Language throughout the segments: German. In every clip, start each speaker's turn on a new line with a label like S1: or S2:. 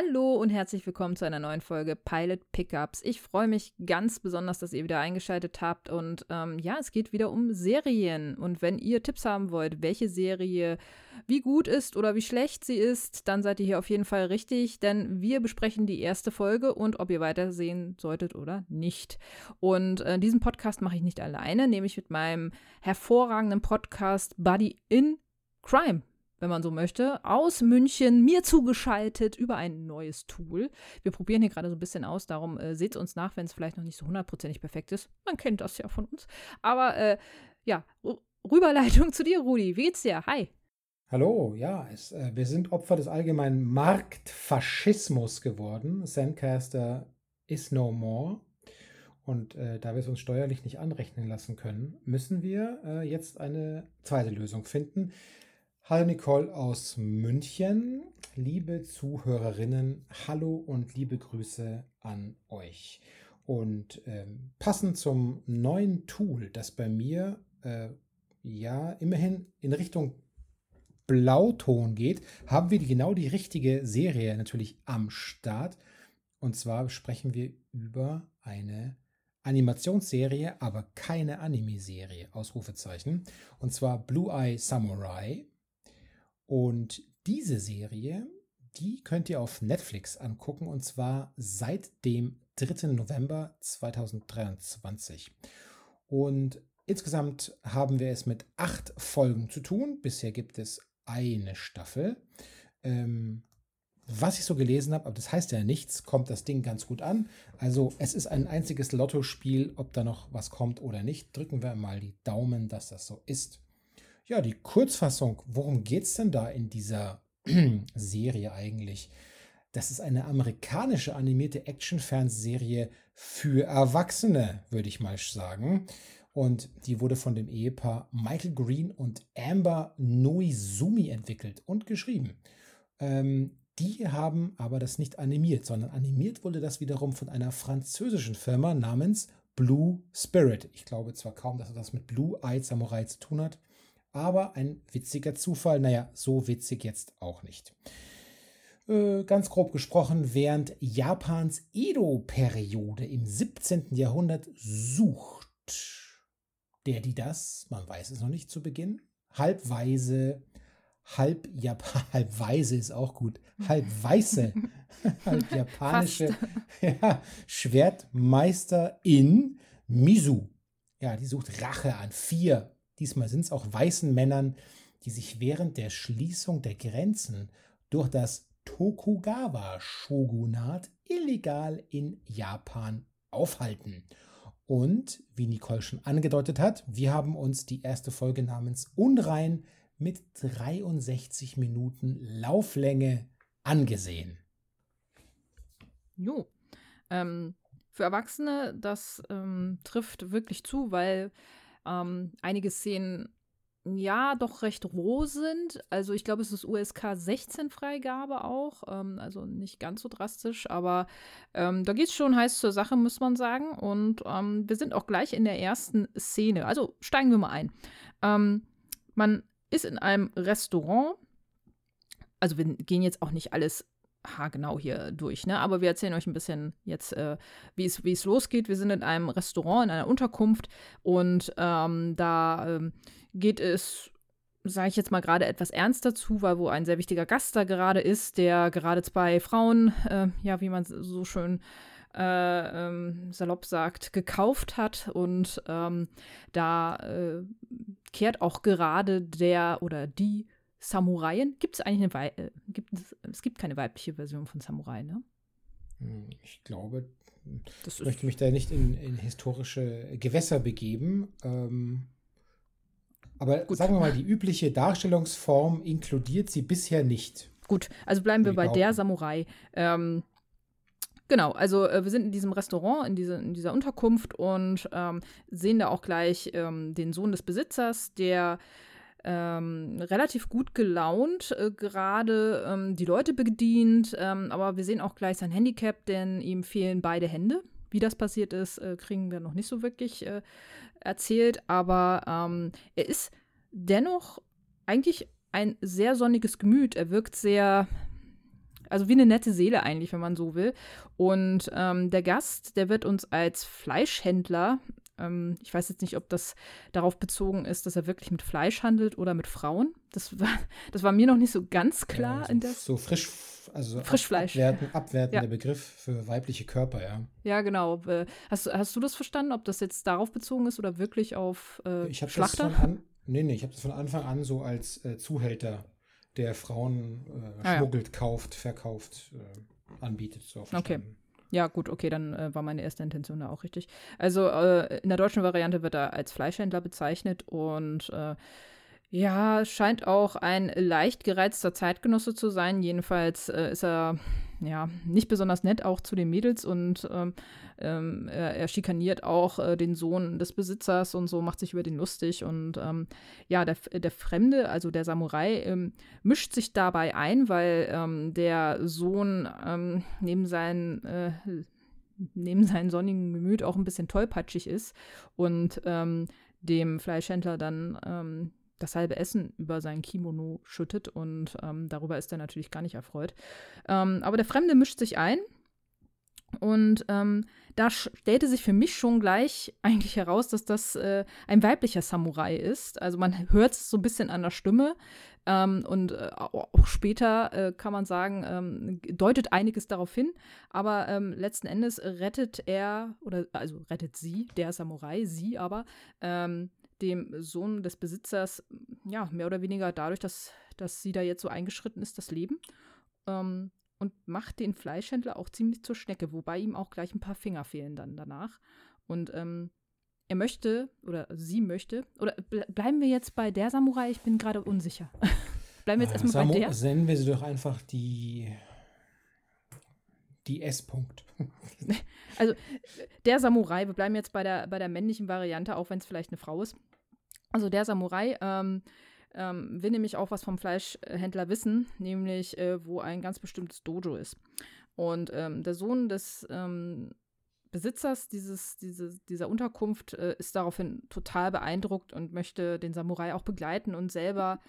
S1: Hallo und herzlich willkommen zu einer neuen Folge Pilot Pickups. Ich freue mich ganz besonders, dass ihr wieder eingeschaltet habt. Und ähm, ja, es geht wieder um Serien. Und wenn ihr Tipps haben wollt, welche Serie wie gut ist oder wie schlecht sie ist, dann seid ihr hier auf jeden Fall richtig, denn wir besprechen die erste Folge und ob ihr weitersehen solltet oder nicht. Und äh, diesen Podcast mache ich nicht alleine, nämlich mit meinem hervorragenden Podcast Buddy in Crime wenn man so möchte, aus München mir zugeschaltet über ein neues Tool. Wir probieren hier gerade so ein bisschen aus, darum äh, seht uns nach, wenn es vielleicht noch nicht so hundertprozentig perfekt ist. Man kennt das ja von uns. Aber äh, ja, Rüberleitung zu dir, Rudi. Wie geht's dir? Hi.
S2: Hallo, ja, es, äh, wir sind Opfer des allgemeinen Marktfaschismus geworden. Sandcaster is no more. Und äh, da wir es uns steuerlich nicht anrechnen lassen können, müssen wir äh, jetzt eine zweite Lösung finden. Hallo Nicole aus München. Liebe Zuhörerinnen, hallo und liebe Grüße an euch. Und ähm, passend zum neuen Tool, das bei mir äh, ja immerhin in Richtung Blauton geht, haben wir die, genau die richtige Serie natürlich am Start. Und zwar sprechen wir über eine Animationsserie, aber keine Anime-Serie, Ausrufezeichen. Und zwar Blue Eye Samurai. Und diese Serie, die könnt ihr auf Netflix angucken und zwar seit dem 3. November 2023. Und insgesamt haben wir es mit acht Folgen zu tun. Bisher gibt es eine Staffel. Ähm, was ich so gelesen habe, aber das heißt ja nichts, kommt das Ding ganz gut an. Also es ist ein einziges Lottospiel, ob da noch was kommt oder nicht. Drücken wir mal die Daumen, dass das so ist. Ja, die Kurzfassung, worum geht es denn da in dieser Serie eigentlich? Das ist eine amerikanische animierte Action-Fernsehserie für Erwachsene, würde ich mal sagen. Und die wurde von dem Ehepaar Michael Green und Amber Noizumi entwickelt und geschrieben. Ähm, die haben aber das nicht animiert, sondern animiert wurde das wiederum von einer französischen Firma namens Blue Spirit. Ich glaube zwar kaum, dass das mit Blue Eye Samurai zu tun hat, aber ein witziger Zufall, naja, so witzig jetzt auch nicht. Äh, ganz grob gesprochen, während Japans Edo-Periode im 17. Jahrhundert sucht der, die das, man weiß es noch nicht zu Beginn, halbweise, halb Japan, halbweise ist auch gut, halb weiße, halb japanische ja, Schwertmeister in Misu. Ja, die sucht Rache an vier Diesmal sind es auch weißen Männern, die sich während der Schließung der Grenzen durch das Tokugawa-Shogunat illegal in Japan aufhalten. Und wie Nicole schon angedeutet hat, wir haben uns die erste Folge namens Unrein mit 63 Minuten Lauflänge angesehen.
S1: Jo. Ähm, für Erwachsene, das ähm, trifft wirklich zu, weil ähm, einige Szenen ja doch recht roh sind. Also ich glaube, es ist USK 16 Freigabe auch. Ähm, also nicht ganz so drastisch, aber ähm, da geht es schon heiß zur Sache, muss man sagen. Und ähm, wir sind auch gleich in der ersten Szene. Also steigen wir mal ein. Ähm, man ist in einem Restaurant. Also wir gehen jetzt auch nicht alles haargenau hier durch, ne? Aber wir erzählen euch ein bisschen jetzt, äh, wie es losgeht. Wir sind in einem Restaurant, in einer Unterkunft und ähm, da ähm, geht es, sage ich jetzt mal gerade etwas ernster zu, weil wo ein sehr wichtiger Gast da gerade ist, der gerade zwei Frauen, äh, ja, wie man so schön äh, ähm, salopp sagt, gekauft hat und ähm, da äh, kehrt auch gerade der oder die Samuraien? Gibt es eigentlich eine Wei äh, gibt es, es gibt keine weibliche Version von Samurai, ne?
S2: Hm, ich glaube, ich möchte mich da nicht in, in historische Gewässer begeben. Ähm, aber Gut. sagen wir mal, die übliche Darstellungsform inkludiert sie bisher nicht.
S1: Gut, also bleiben wir bei der Samurai. Ähm, Genau, also äh, wir sind in diesem Restaurant, in, diese, in dieser Unterkunft und ähm, sehen da auch gleich ähm, den Sohn des Besitzers, der ähm, relativ gut gelaunt, äh, gerade ähm, die Leute bedient, ähm, aber wir sehen auch gleich sein Handicap, denn ihm fehlen beide Hände. Wie das passiert ist, äh, kriegen wir noch nicht so wirklich äh, erzählt, aber ähm, er ist dennoch eigentlich ein sehr sonniges Gemüt. Er wirkt sehr also wie eine nette Seele eigentlich, wenn man so will. Und ähm, der Gast, der wird uns als Fleischhändler, ähm, ich weiß jetzt nicht, ob das darauf bezogen ist, dass er wirklich mit Fleisch handelt oder mit Frauen. Das war, das war mir noch nicht so ganz klar.
S2: Ja, so,
S1: in der
S2: so frisch, also
S1: Frischfleisch.
S2: Abwerten, abwertender
S1: Ja.
S2: Begriff für weibliche Körper, ja.
S1: ja, genau. Äh, Hast, du- hast du das verstanden, ob das jetzt darauf bezogen ist oder wirklich auf äh,
S2: Ich das
S1: Schlachter?
S2: von an, nee, nee, ich habe das von Anfang an so als äh, Zuhälter, der Frauen äh,
S1: Ah, ja.
S2: schmuggelt, kauft, verkauft, äh, anbietet, so verstanden.
S1: Ja, gut, okay, dann äh, war meine erste Intention da auch richtig. Also äh, in der deutschen Variante wird er als Fleischhändler bezeichnet und äh, ja, scheint auch ein leicht gereizter Zeitgenosse zu sein. Jedenfalls äh, ist er ja nicht besonders nett auch zu den Mädels und ähm, ähm, er, er schikaniert auch äh, den Sohn des Besitzers und so, macht sich über den lustig und ähm, ja, der, der Fremde, also der Samurai, ähm, mischt sich dabei ein, weil ähm, der Sohn ähm, neben seinen äh, neben seinem sonnigen Gemüt auch ein bisschen tollpatschig ist und dem Fleischhändler dann ähm, das halbe Essen über sein Kimono schüttet und ähm, darüber ist er natürlich gar nicht erfreut. Ähm, aber der Fremde mischt sich ein und ähm, da stellte sich für mich schon gleich eigentlich heraus, dass das äh, ein weiblicher Samurai ist. Also man hört es so ein bisschen an der Stimme. Ähm, und äh, auch später äh, kann man sagen, ähm, deutet einiges darauf hin. Aber ähm, letzten Endes rettet er, oder also rettet sie, der Samurai, sie aber, ähm, dem Sohn des Besitzers, ja, mehr oder weniger dadurch, dass, dass sie da jetzt so eingeschritten ist, das Leben. Ähm, und macht den Fleischhändler auch ziemlich zur Schnecke, wobei ihm auch gleich ein paar Finger fehlen dann danach. Und ähm, er möchte, oder sie möchte, oder ble bleiben wir jetzt bei der Samurai? Ich bin gerade unsicher. bleiben wir jetzt
S2: Äh,
S1: erstmal bei
S2: Samu-
S1: der.
S2: Nennen wir sie doch einfach die, die S-Punkt.
S1: Der Samurai, wir bleiben jetzt bei der, bei der männlichen Variante, auch wenn es vielleicht eine Frau ist. Also der Samurai ähm, ähm, will nämlich auch was vom Fleischhändler wissen, nämlich äh, wo ein ganz bestimmtes Dojo ist. Und ähm, der Sohn des ähm, Besitzers dieses, dieses, dieser Unterkunft äh, ist daraufhin total beeindruckt und möchte den Samurai auch begleiten und selber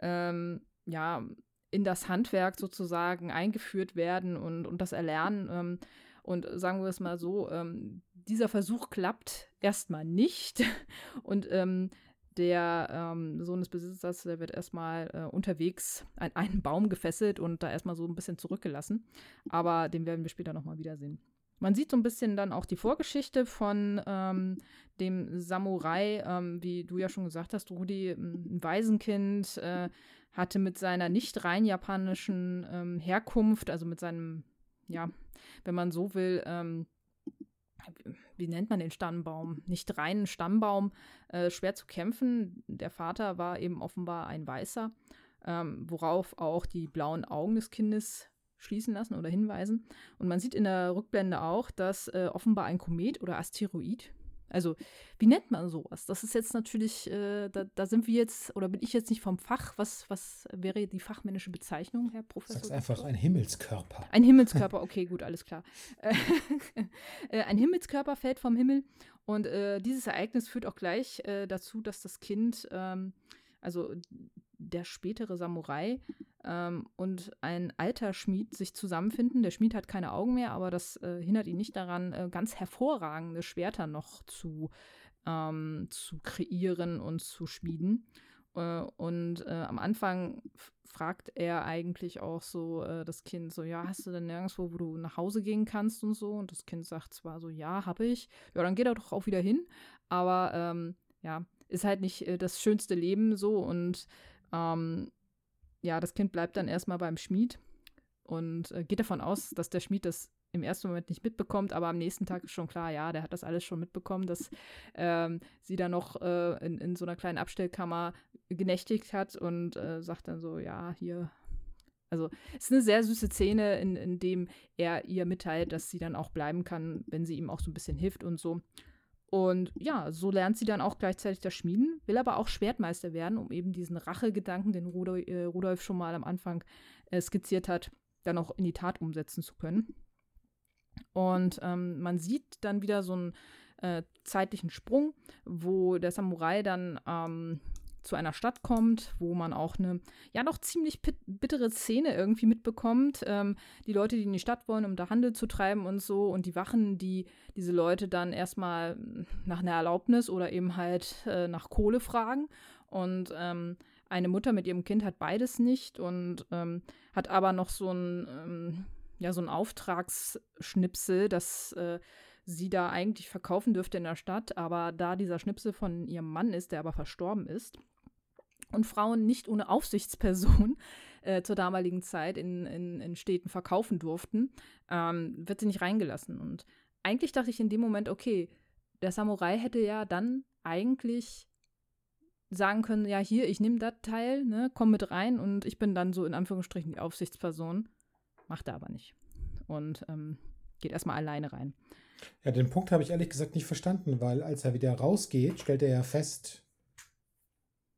S1: ähm, ja, in das Handwerk sozusagen eingeführt werden und, und das erlernen. Ähm, und sagen wir es mal so, ähm, dieser Versuch klappt erstmal nicht. Und ähm, der ähm, Sohn des Besitzers, der wird erstmal äh, unterwegs an einen Baum gefesselt und da erstmal so ein bisschen zurückgelassen. Aber den werden wir später nochmal wiedersehen. Man sieht so ein bisschen dann auch die Vorgeschichte von ähm, dem Samurai, ähm, wie du ja schon gesagt hast, Rudi, ein Waisenkind, äh, hatte mit seiner nicht rein japanischen ähm, Herkunft, also mit seinem, ja, wenn man so will, ähm, wie nennt man den Stammbaum? Nicht reinen Stammbaum, äh, schwer zu kämpfen. Der Vater war eben offenbar ein Weißer, ähm, worauf auch die blauen Augen des Kindes schließen lassen oder hinweisen. Und man sieht in der Rückblende auch, dass äh, offenbar ein Komet oder Asteroid, also wie nennt man sowas? Das ist jetzt natürlich, äh, da, da sind wir jetzt, oder bin ich jetzt nicht vom Fach, was, was wäre die fachmännische Bezeichnung, Herr Professor?
S2: Sag's einfach ein Himmelskörper.
S1: Ein Himmelskörper, okay, gut, alles klar. Äh, ein Himmelskörper fällt vom Himmel und äh, dieses Ereignis führt auch gleich äh, dazu, dass das Kind, ähm, also der spätere Samurai ähm, und ein alter Schmied sich zusammenfinden. Der Schmied hat keine Augen mehr, aber das äh, hindert ihn nicht daran, äh, ganz hervorragende Schwerter noch zu, ähm, zu kreieren und zu schmieden. Äh, und äh, am Anfang fragt er eigentlich auch so äh, das Kind so, ja, hast du denn nirgendwo, wo du nach Hause gehen kannst und so? Und das Kind sagt zwar so, ja, habe ich. Ja, dann geht er doch auch wieder hin. Aber ähm, ja, ist halt nicht äh, das schönste Leben so. Und ähm, ja, das Kind bleibt dann erstmal beim Schmied und äh, geht davon aus, dass der Schmied das im ersten Moment nicht mitbekommt, aber am nächsten Tag ist schon klar, ja, der hat das alles schon mitbekommen, dass ähm, sie da noch äh, in, in so einer kleinen Abstellkammer genächtigt hat und äh, sagt dann so, ja, hier. Also es ist eine sehr süße Szene, in, in dem er ihr mitteilt, dass sie dann auch bleiben kann, wenn sie ihm auch so ein bisschen hilft und so. Und ja, so lernt sie dann auch gleichzeitig das Schmieden, will aber auch Schwertmeister werden, um eben diesen Rachegedanken, den Rudolf, äh, Rudolf schon mal am Anfang äh, skizziert hat, dann auch in die Tat umsetzen zu können. Und ähm, man sieht dann wieder so einen äh, zeitlichen Sprung, wo der Samurai dann ähm, zu einer Stadt kommt, wo man auch eine, ja, doch ziemlich bittere Szene irgendwie mitbekommt. Ähm, die Leute, die in die Stadt wollen, um da Handel zu treiben und so, und die Wachen, die diese Leute dann erstmal nach einer Erlaubnis oder eben halt äh, nach Kohle fragen. Und ähm, eine Mutter mit ihrem Kind hat beides nicht und ähm, hat aber noch so ein, ähm, ja, so ein Auftragsschnipsel, das äh, sie da eigentlich verkaufen dürfte in der Stadt, aber da dieser Schnipsel von ihrem Mann ist, der aber verstorben ist, und Frauen nicht ohne Aufsichtsperson äh, zur damaligen Zeit in, in, in Städten verkaufen durften, ähm, wird sie nicht reingelassen. Und eigentlich dachte ich in dem Moment, okay, der Samurai hätte ja dann eigentlich sagen können, ja, hier, ich nehme das Teil, ne, komm mit rein und ich bin dann so in Anführungsstrichen die Aufsichtsperson. Macht er aber nicht. Und ähm, geht erstmal alleine rein.
S2: Ja, den Punkt habe ich ehrlich gesagt nicht verstanden, weil als er wieder rausgeht, stellt er ja fest,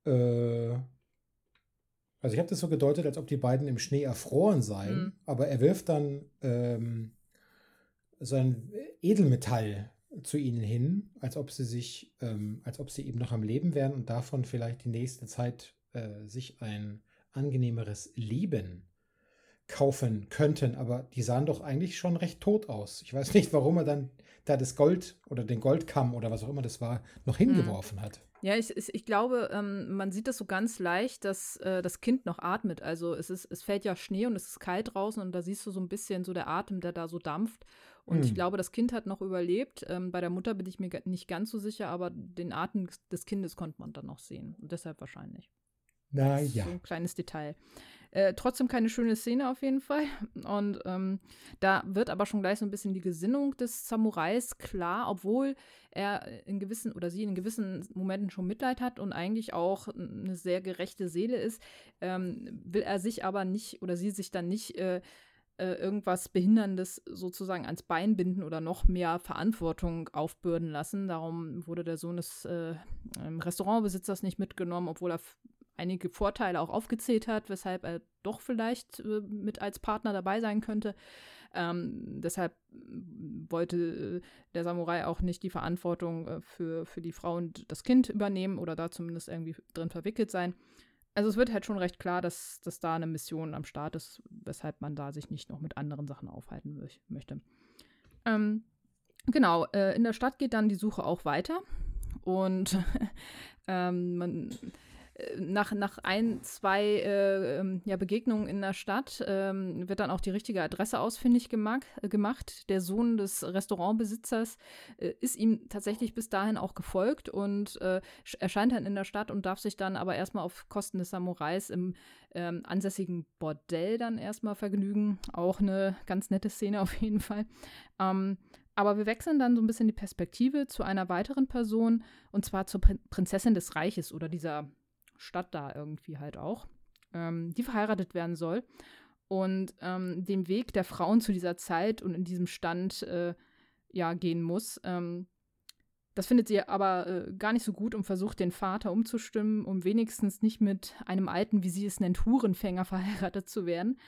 S2: äh, also ich habe das so gedeutet, als ob die beiden im Schnee erfroren seien, mhm. aber er wirft dann ähm, so ein Edelmetall zu ihnen hin, als ob sie sich, ähm, als ob sie eben noch am Leben wären und davon vielleicht die nächste Zeit äh, sich ein angenehmeres Leben kaufen könnten, aber die sahen doch eigentlich schon recht tot aus. Ich weiß nicht, warum er dann da das Gold oder den Goldkamm oder was auch immer das war, noch hm. hingeworfen hat.
S1: Ja, ich, ich glaube, ähm, man sieht das so ganz leicht, dass äh, das Kind noch atmet. Also es, ist, es fällt ja Schnee und es ist kalt draußen und da siehst du so ein bisschen so der Atem, der da so dampft. Und hm. ich glaube, das Kind hat noch überlebt. Ähm, bei der Mutter bin ich mir nicht ganz so sicher, aber den Atem des Kindes konnte man dann noch sehen. Und deshalb wahrscheinlich.
S2: Na ja.
S1: So ein kleines Detail. Äh, trotzdem keine schöne Szene auf jeden Fall. Und ähm, da wird aber schon gleich so ein bisschen die Gesinnung des Samurais klar, obwohl er in gewissen oder sie in gewissen Momenten schon Mitleid hat und eigentlich auch eine sehr gerechte Seele ist, ähm, will er sich aber nicht oder sie sich dann nicht äh, äh, irgendwas Behinderndes sozusagen ans Bein binden oder noch mehr Verantwortung aufbürden lassen. Darum wurde der Sohn des äh, Restaurantbesitzers nicht mitgenommen, obwohl er einige Vorteile auch aufgezählt hat, weshalb er doch vielleicht äh, mit als Partner dabei sein könnte. Ähm, deshalb wollte äh, der Samurai auch nicht die Verantwortung äh, für, für die Frau und das Kind übernehmen oder da zumindest irgendwie drin verwickelt sein. Also es wird halt schon recht klar, dass, dass da eine Mission am Start ist, weshalb man da sich nicht noch mit anderen Sachen aufhalten möchte. Ähm, genau, äh, in der Stadt geht dann die Suche auch weiter. Und ähm, man nach, nach ein, zwei äh, ähm, ja, Begegnungen in der Stadt ähm, wird dann auch die richtige Adresse ausfindig gemacht. Äh, gemacht. Der Sohn des Restaurantbesitzers äh, ist ihm tatsächlich bis dahin auch gefolgt und äh, erscheint dann in der Stadt und darf sich dann aber erstmal auf Kosten des Samurais im ähm, ansässigen Bordell dann erstmal vergnügen. Auch eine ganz nette Szene auf jeden Fall. Ähm, aber wir wechseln dann so ein bisschen die Perspektive zu einer weiteren Person und zwar zur Prinzessin des Reiches oder dieser Stadt da irgendwie halt auch, ähm, die verheiratet werden soll. Und ähm, den Weg der Frauen zu dieser Zeit und in diesem Stand äh, ja gehen muss. Ähm, das findet sie aber äh, gar nicht so gut und versucht, den Vater umzustimmen, um wenigstens nicht mit einem alten, wie sie es nennt, Hurenfänger verheiratet zu werden,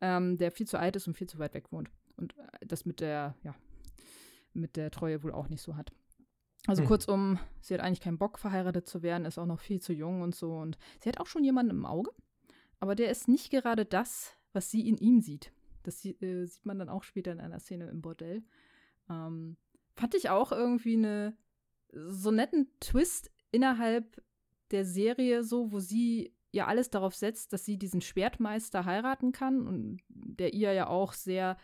S1: ähm, der viel zu alt ist und viel zu weit weg wohnt. Und äh, das mit der, ja, mit der Treue wohl auch nicht so hat. Also mhm. kurzum, sie hat eigentlich keinen Bock, verheiratet zu werden, ist auch noch viel zu jung und so. Und sie hat auch schon jemanden im Auge, aber der ist nicht gerade das, was sie in ihm sieht. Das äh, sieht man dann auch später in einer Szene im Bordell. Ähm, fand ich auch irgendwie eine so netten Twist innerhalb der Serie, so, wo sie ja alles darauf setzt, dass sie diesen Schwertmeister heiraten kann und der ihr ja auch sehr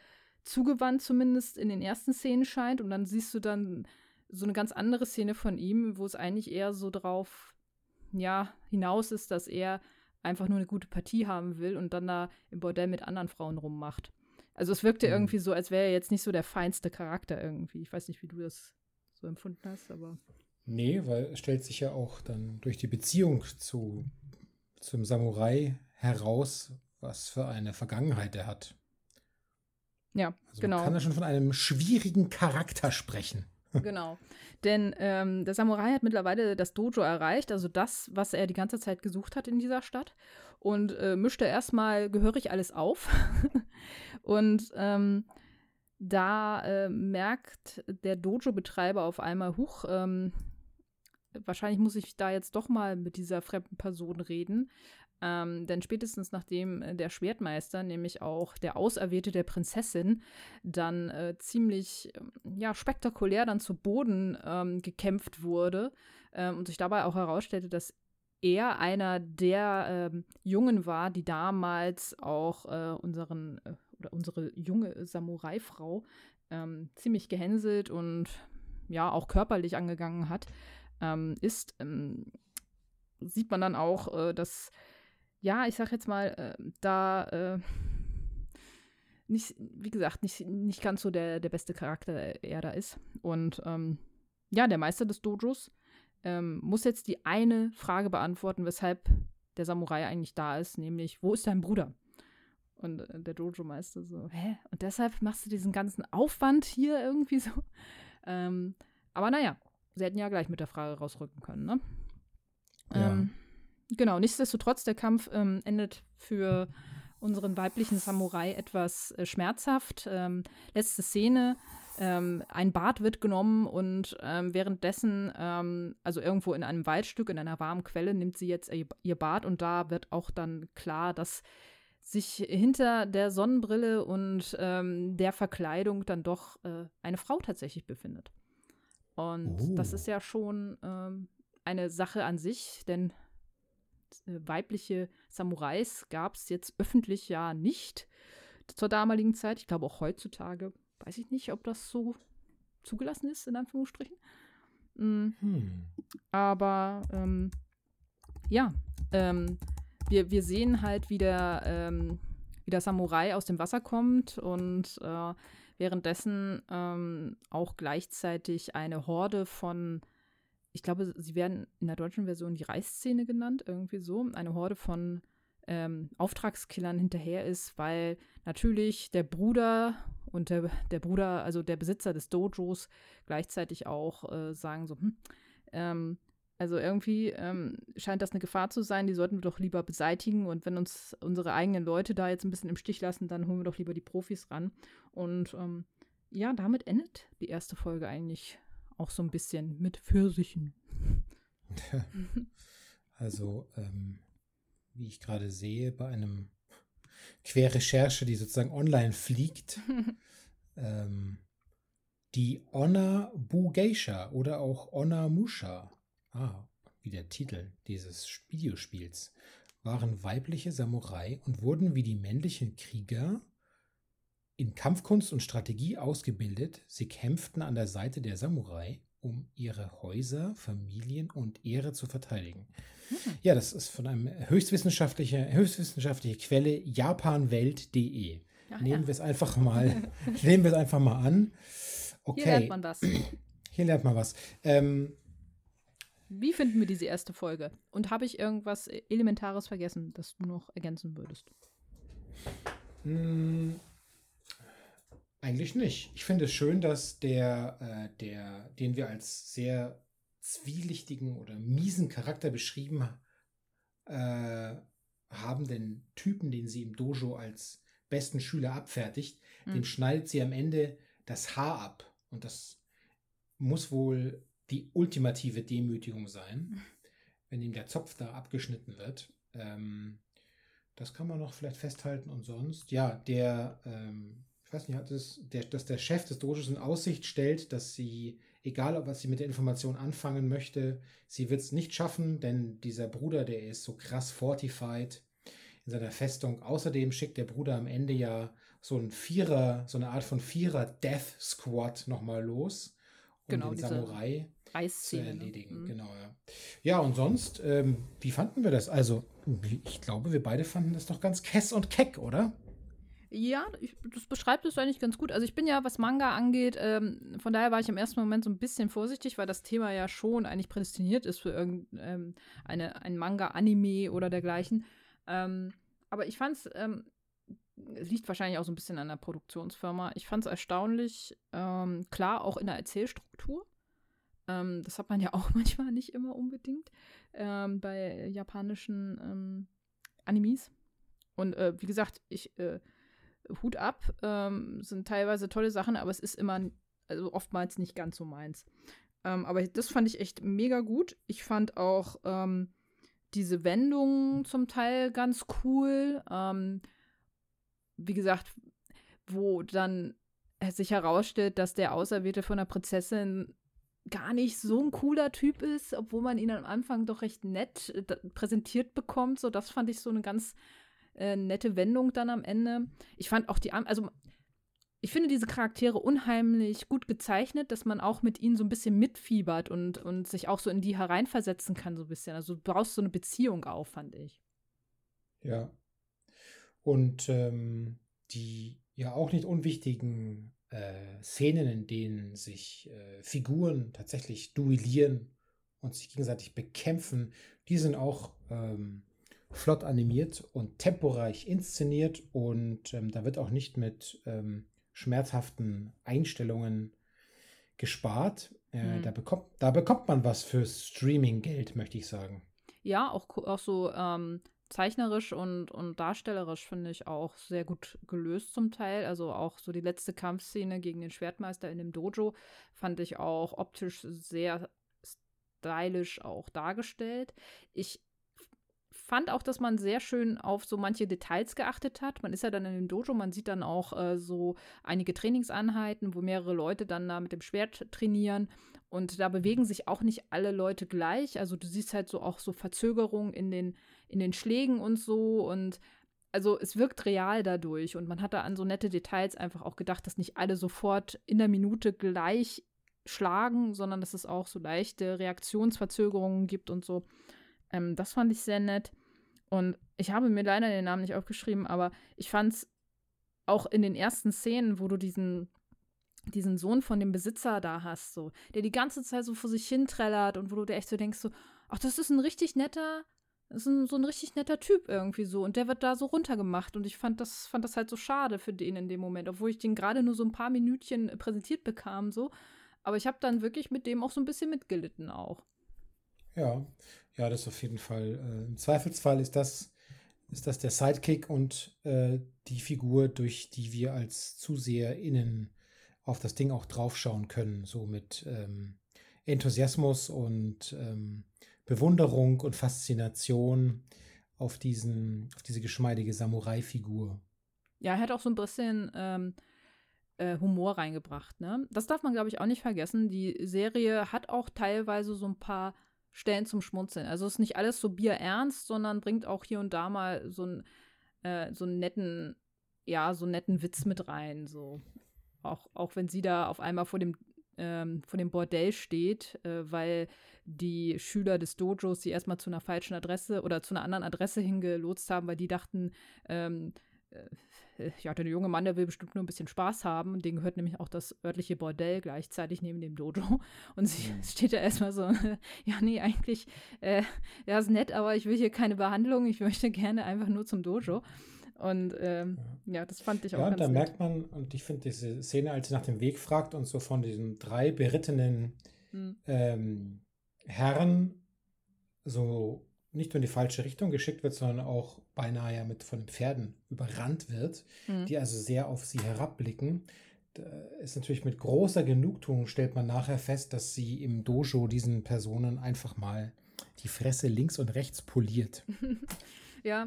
S1: zugewandt zumindest in den ersten Szenen scheint. Und dann siehst du dann so eine ganz andere Szene von ihm, wo es eigentlich eher so drauf, ja, hinaus ist, dass er einfach nur eine gute Partie haben will und dann da im Bordell mit anderen Frauen rummacht. Also es wirkte mhm. irgendwie so, als wäre er jetzt nicht so der feinste Charakter irgendwie. Ich weiß nicht, wie du das so empfunden hast, aber.
S2: Nee, weil es stellt sich ja auch dann durch die Beziehung zu, zum Samurai heraus, was für eine Vergangenheit er hat.
S1: Ja,
S2: also
S1: genau.
S2: Man kann ja schon von einem schwierigen Charakter sprechen.
S1: Genau. Denn ähm, der Samurai hat mittlerweile das Dojo erreicht, also das, was er die ganze Zeit gesucht hat in dieser Stadt. Und äh, mischte erstmal gehörig alles auf. und ähm, da äh, merkt der Dojo-Betreiber auf einmal, huch, ähm, wahrscheinlich muss ich da jetzt doch mal mit dieser fremden Person reden. Ähm, denn spätestens nachdem äh, der Schwertmeister, nämlich auch der Auserwählte der Prinzessin, dann äh, ziemlich ähm, ja, spektakulär dann zu Boden ähm, gekämpft wurde ähm, und sich dabei auch herausstellte, dass er einer der ähm, Jungen war, die damals auch äh, unseren äh, oder unsere junge Samurai-Frau ähm, ziemlich gehänselt und ja auch körperlich angegangen hat, ist, sieht man dann auch, äh, dass ja, ich sag jetzt mal, äh, da äh, nicht, wie gesagt, nicht, nicht ganz so der, der beste Charakter er da ist. Und ähm, ja, der Meister des Dojos ähm, muss jetzt die eine Frage beantworten, weshalb der Samurai eigentlich da ist, nämlich, wo ist dein Bruder? Und äh, der Dojo-Meister so, hä? Und deshalb machst du diesen ganzen Aufwand hier irgendwie so? Ähm, aber naja, sie hätten ja gleich mit der Frage rausrücken können, ne? Ja. Ähm, Genau, nichtsdestotrotz, der Kampf ähm, endet für unseren weiblichen Samurai etwas äh, schmerzhaft. Ähm, letzte Szene, ähm, ein Bad wird genommen und ähm, währenddessen, ähm, also irgendwo in einem Waldstück, in einer warmen Quelle, nimmt sie jetzt ihr, Bad und da wird auch dann klar, dass sich hinter der Sonnenbrille und ähm, der Verkleidung dann doch äh, eine Frau tatsächlich befindet. Und oh. das ist ja schon eine Sache an sich, denn weibliche Samurais gab es jetzt öffentlich ja nicht zur damaligen Zeit. Ich glaube auch heutzutage, weiß ich nicht, ob das so zugelassen ist, in Anführungsstrichen. Mhm. Hm. Aber ähm, ja, ähm, wir, wir sehen halt, wie der, ähm, wie der Samurai aus dem Wasser kommt und äh, währenddessen ähm, auch gleichzeitig eine Horde von ich glaube, sie werden in der deutschen Version die Reißszene genannt, irgendwie so, eine Horde von ähm, Auftragskillern hinterher ist, weil natürlich der Bruder und der, der Bruder, also der Besitzer des Dojos, gleichzeitig auch äh, sagen so, hm, ähm, also irgendwie ähm, scheint das eine Gefahr zu sein, die sollten wir doch lieber beseitigen. Und wenn uns unsere eigenen Leute da jetzt ein bisschen im Stich lassen, dann holen wir doch lieber die Profis ran. Und ähm, ja, damit endet die erste Folge eigentlich auch so ein bisschen mit Pfirsichen.
S2: also, ähm, wie ich gerade sehe, bei einem Querrecherche, die sozusagen online fliegt, ähm, die Onna Bugeisha oder auch Onna Musha, ah, wie der Titel dieses Videospiels, waren weibliche Samurai und wurden wie die männlichen Krieger in Kampfkunst und Strategie ausgebildet, sie kämpften an der Seite der Samurai, um ihre Häuser, Familien und Ehre zu verteidigen. Hm. Ja, das ist von einem höchstwissenschaftliche, höchstwissenschaftliche Quelle japanwelt.de. Nehmen ja. wir es einfach mal, nehmen wir es einfach mal an. Okay. Hier lernt man was. Hier lernt man was. Ähm,
S1: Wie finden wir diese erste Folge? Und habe ich irgendwas Elementares vergessen, das du noch ergänzen würdest?
S2: Hm, eigentlich nicht. Ich finde es schön, dass der, äh, der, den wir als sehr zwielichtigen oder miesen Charakter beschrieben äh, haben, den Typen, den sie im Dojo als besten Schüler abfertigt, mhm. dem schneidet sie am Ende das Haar ab. Und das muss wohl die ultimative Demütigung sein, mhm. wenn ihm der Zopf da abgeschnitten wird. Ähm, das kann man noch vielleicht festhalten. Und sonst, ja, der ähm, ich weiß nicht, es, der, dass der Chef des Dojos in Aussicht stellt, dass sie, egal was sie mit der Information anfangen möchte, sie wird es nicht schaffen, denn dieser Bruder, der ist so krass fortified in seiner Festung. Außerdem schickt der Bruder am Ende ja so ein Vierer, so eine Art von Vierer Death Squad nochmal los, um genau, den Samurai zu ne? erledigen. Mhm. Genau, ja. Ja, und sonst, ähm, wie fanden wir das? Also, ich glaube, wir beide fanden das doch ganz kess und keck, oder?
S1: Ja, ich, das beschreibt es eigentlich ganz gut. Also ich bin ja, was Manga angeht, ähm, von daher war ich im ersten Moment so ein bisschen vorsichtig, weil das Thema ja schon eigentlich prädestiniert ist für irgendein ähm, Manga-Anime oder dergleichen. Ähm, aber ich fand es, ähm, liegt wahrscheinlich auch so ein bisschen an der Produktionsfirma. Ich fand es erstaunlich, ähm, klar, auch in der Erzählstruktur. Ähm, das hat man ja auch manchmal nicht immer unbedingt bei japanischen Animes. Und äh, wie gesagt, ich äh, Hut ab, ähm, sind teilweise tolle Sachen, aber es ist immer, also oftmals nicht ganz so meins. Ähm, aber das fand ich echt mega gut. Ich fand auch ähm, diese Wendungen zum Teil ganz cool. Ähm, wie gesagt, wo dann sich herausstellt, dass der Auserwählte von der Prinzessin gar nicht so ein cooler Typ ist, obwohl man ihn am Anfang doch recht nett äh, präsentiert bekommt. So, das fand ich so eine ganz äh, nette Wendung dann am Ende. Ich fand auch die, also ich finde diese Charaktere unheimlich gut gezeichnet, dass man auch mit ihnen so ein bisschen mitfiebert und, und sich auch so in die hereinversetzen kann, so ein bisschen. Also du brauchst so eine Beziehung auf, fand ich.
S2: Ja. Und ähm, die ja auch nicht unwichtigen äh, Szenen, in denen sich äh, Figuren tatsächlich duellieren und sich gegenseitig bekämpfen, die sind auch ähm, flott animiert und temporeich inszeniert und ähm, da wird auch nicht mit ähm, schmerzhaften Einstellungen gespart. Äh, mhm. da, bekommt, da bekommt man was fürs Streaming-Geld, möchte ich sagen.
S1: Ja, auch, auch so ähm, zeichnerisch und, und darstellerisch finde ich auch sehr gut gelöst zum Teil. Also auch so die letzte Kampfszene gegen den Schwertmeister in dem Dojo fand ich auch optisch sehr stylisch auch dargestellt. Ich fand auch, dass man sehr schön auf so manche Details geachtet hat. Man ist ja dann in dem Dojo, man sieht dann auch äh, so einige Trainingseinheiten, wo mehrere Leute dann da mit dem Schwert trainieren. Und da bewegen sich auch nicht alle Leute gleich. Also du siehst halt so auch so Verzögerungen in den, in den Schlägen und so. Und also es wirkt real dadurch. Und man hat da an so nette Details einfach auch gedacht, dass nicht alle sofort in der Minute gleich schlagen, sondern dass es auch so leichte Reaktionsverzögerungen gibt und so. Ähm, das fand ich sehr nett. Und ich habe mir leider den Namen nicht aufgeschrieben, aber ich fand es auch in den ersten Szenen, wo du diesen, diesen Sohn von dem Besitzer da hast, so, der die ganze Zeit so vor sich hin trällert und wo du dir echt so denkst, so, ach, das ist ein richtig netter, ist ein, so ein richtig netter Typ irgendwie so. Und der wird da so runtergemacht. Und ich fand das, fand das halt so schade für den in dem Moment, obwohl ich den gerade nur so ein paar Minütchen präsentiert bekam, so. Aber ich habe dann wirklich mit dem auch so ein bisschen mitgelitten auch.
S2: Ja, ja, das auf jeden Fall. Äh, Im Zweifelsfall ist das, ist das der Sidekick und äh, die Figur, durch die wir als ZuseherInnen auf das Ding auch draufschauen können. So mit ähm, Enthusiasmus und ähm, Bewunderung und Faszination auf diesen, auf diese geschmeidige Samurai-Figur.
S1: Ja, er hat auch so ein bisschen ähm, äh, Humor reingebracht. Ne? Das darf man, glaube ich, auch nicht vergessen. Die Serie hat auch teilweise so ein paar Stellen zum Schmunzeln. Also ist nicht alles so bierernst, sondern bringt auch hier und da mal so einen, äh, so netten, ja, so einen netten Witz mit rein. So. Auch, auch wenn sie da auf einmal vor dem, ähm, vor dem Bordell steht, äh, weil die Schüler des Dojos sie erstmal zu einer falschen Adresse oder zu einer anderen Adresse hingelotst haben, weil die dachten, ähm, äh, ja, der junge Mann, der will bestimmt nur ein bisschen Spaß haben. Den gehört nämlich auch das örtliche Bordell gleichzeitig neben dem Dojo. Und sie mhm. steht da erstmal so, ja, nee, eigentlich, äh, ja, ist nett, aber ich will hier keine Behandlung. Ich möchte gerne einfach nur zum Dojo. Und ähm, ja. ja. das fand ich auch
S2: ja, ganz Ja, da nett. merkt man, und ich finde diese Szene, als sie nach dem Weg fragt und so von diesen drei berittenen hm. ähm, Herren so nicht nur in die falsche Richtung geschickt wird, sondern auch beinahe ja mit von den Pferden überrannt wird, mhm. die also sehr auf sie herabblicken. Da ist natürlich mit großer Genugtuung stellt man nachher fest, dass sie im Dojo diesen Personen einfach mal die Fresse links und rechts poliert.
S1: ja,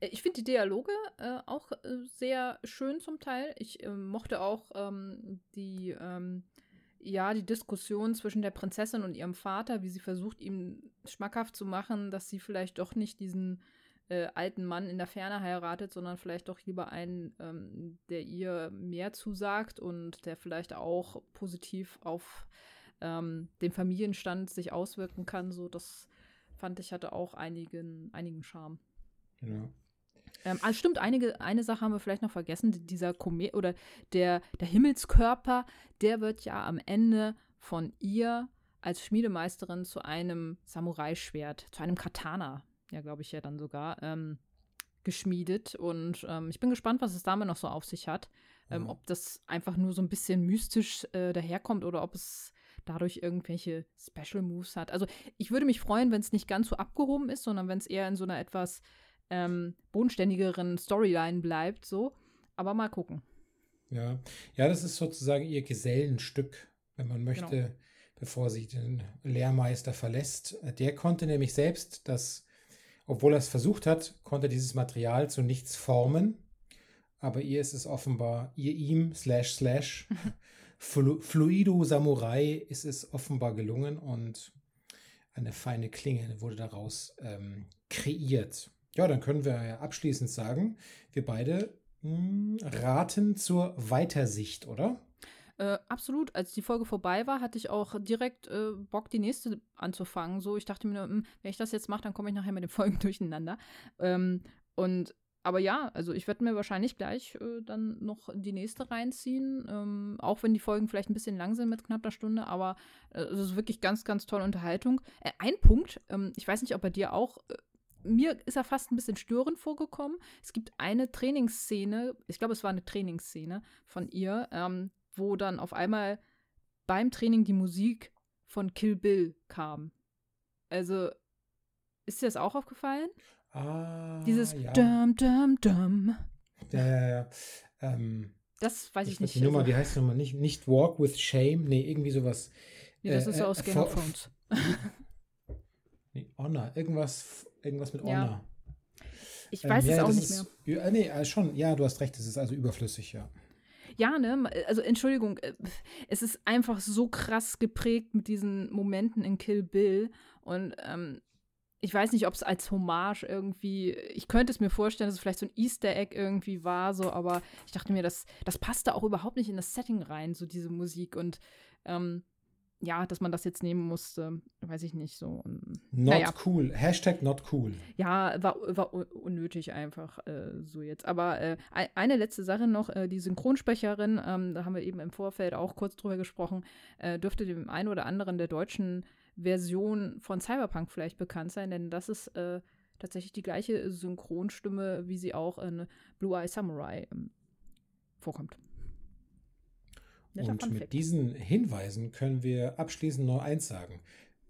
S1: ich finde die Dialoge äh, auch äh, sehr schön zum Teil. Ich äh, mochte auch ähm, die ähm, ja, die Diskussion zwischen der Prinzessin und ihrem Vater, wie sie versucht, ihm schmackhaft zu machen, dass sie vielleicht doch nicht diesen äh, alten Mann in der Ferne heiratet, sondern vielleicht doch lieber einen, ähm, der ihr mehr zusagt und der vielleicht auch positiv auf ähm, den Familienstand sich auswirken kann. So, das fand ich hatte auch einigen, einigen Charme.
S2: Genau.
S1: Ähm, also stimmt, einige, eine Sache haben wir vielleicht noch vergessen. Dieser Komet oder der, der Himmelskörper, der wird ja am Ende von ihr als Schmiedemeisterin zu einem Samurai-Schwert, zu einem Katana, ja, glaube ich ja dann sogar, ähm, geschmiedet. Und ähm, ich bin gespannt, was es damit noch so auf sich hat. Mhm. Ob das einfach nur so ein bisschen mystisch äh, daherkommt oder ob es dadurch irgendwelche Special Moves hat. Also ich würde mich freuen, wenn es nicht ganz so abgehoben ist, sondern wenn es eher in so einer etwas ähm, bodenständigeren Storyline bleibt, so. Aber mal gucken.
S2: Ja, ja, das ist sozusagen ihr Gesellenstück, wenn man möchte. Genau. bevor sie den Lehrmeister verlässt. Der konnte nämlich selbst das, obwohl er es versucht hat, konnte dieses Material zu nichts formen. Aber ihr ist es offenbar, ihr ihm, slash, slash, Flu Fluido Samurai ist es offenbar gelungen und eine feine Klinge wurde daraus ähm, kreiert. Ja, dann können wir ja abschließend sagen, wir beide mh, hm, raten zur Weitersicht, oder?
S1: Äh, absolut. Als die Folge vorbei war, hatte ich auch direkt äh, Bock, die nächste anzufangen. So, ich dachte mir, mh, hm, wenn ich das jetzt mache, dann komme ich nachher mit den Folgen durcheinander. Ähm, und aber ja, also ich werde mir wahrscheinlich gleich äh, dann noch die nächste reinziehen, ähm, auch wenn die Folgen vielleicht ein bisschen lang sind mit knapp einer Stunde, aber äh, es ist wirklich ganz, ganz tolle Unterhaltung. Äh, ein Punkt, ähm, ich weiß nicht, ob bei dir auch, äh, mir ist er fast ein bisschen störend vorgekommen. Es gibt eine Trainingsszene, ich glaube, es war eine Trainingsszene von ihr, ähm, wo dann auf einmal beim Training die Musik von Kill Bill kam. Also, ist dir das auch aufgefallen?
S2: Ah,
S1: Dieses ja. Dum, Dum, Dum.
S2: Ja, ja, ja. Ähm,
S1: das weiß ich nicht.
S2: Die Nummer, die heißt Nummer nicht, nicht Walk with Shame, nee, irgendwie sowas.
S1: Nee, das äh, ist aus äh, Game of Thrones.
S2: nee, Honor, irgendwas, irgendwas mit Honor. Ja.
S1: Ich weiß ähm, es
S2: ja,
S1: auch nicht
S2: ist, mehr. Ja, nee, äh, schon, ja, du hast recht, es ist also überflüssig, ja.
S1: Ja, ne, also Entschuldigung, äh, es ist einfach so krass geprägt mit diesen Momenten in Kill Bill und ähm, ich weiß nicht, ob es als Hommage irgendwie, ich könnte es mir vorstellen, dass es vielleicht so ein Easter Egg irgendwie war, so, aber ich dachte mir, das, das passte auch überhaupt nicht in das Setting rein, so diese Musik und ähm, ja, dass man das jetzt nehmen musste, weiß ich nicht so.
S2: not naja. cool. Hashtag not cool.
S1: Ja, war, war unnötig einfach äh, so jetzt. Aber äh, eine letzte Sache noch, äh, die Synchronsprecherin, ähm, da haben wir eben im Vorfeld auch kurz drüber gesprochen, äh, dürfte dem einen oder anderen der deutschen Version von Cyberpunk vielleicht bekannt sein, denn das ist äh, tatsächlich die gleiche Synchronstimme, wie sie auch in Blue Eye Samurai ähm, vorkommt.
S2: Und mit diesen Hinweisen können wir abschließend noch eins sagen.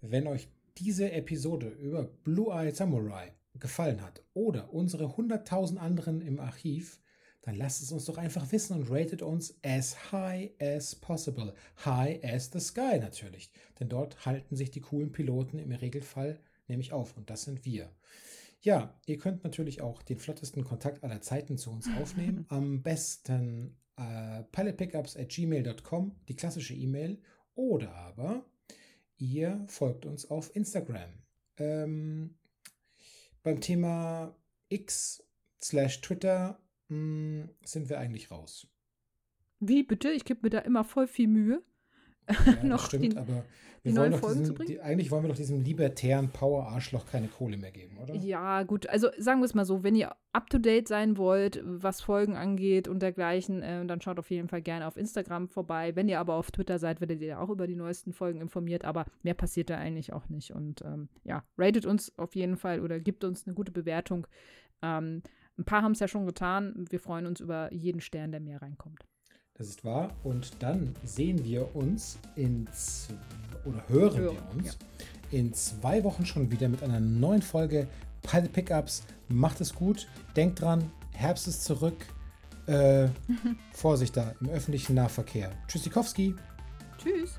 S2: Wenn euch diese Episode über Blue Eye Samurai gefallen hat oder unsere 100.000 anderen im Archiv, dann lasst es uns doch einfach wissen und ratet uns as high as possible. High as the sky natürlich. Denn dort halten sich die coolen Piloten im Regelfall nämlich auf und das sind wir. Ja, ihr könnt natürlich auch den flottesten Kontakt aller Zeiten zu uns aufnehmen. Am besten äh, pilotpickups at gmail.com, die klassische E-Mail. Oder aber ihr folgt uns auf Instagram. Ähm, beim Thema X slash Twitter mh, hm, sind wir eigentlich raus.
S1: Wie bitte? Ich gebe mir da immer voll viel Mühe.
S2: Ja, noch stimmt, die, aber wir wollen doch diesen, die, eigentlich wollen wir doch diesem libertären Power-Arschloch keine Kohle mehr geben, oder?
S1: Ja, gut. Also sagen wir es mal so, wenn ihr up-to-date sein wollt, was Folgen angeht und dergleichen, äh, dann schaut auf jeden Fall gerne auf Instagram vorbei. Wenn ihr aber auf Twitter seid, werdet ihr auch über die neuesten Folgen informiert, aber mehr passiert da eigentlich auch nicht. Und ähm, ja, ratet uns auf jeden Fall oder gibt uns eine gute Bewertung. Ähm, ein paar haben es ja schon getan. Wir freuen uns über jeden Stern, der mehr reinkommt.
S2: Das ist wahr. Und dann sehen wir uns in oder hören, hören wir uns ja. in zwei Wochen schon wieder mit einer neuen Folge Pilot Pickups. Macht es gut. Denkt dran, Herbst ist zurück. Äh, Vorsicht da im öffentlichen Nahverkehr. Tschüssikowski.
S1: Tschüss.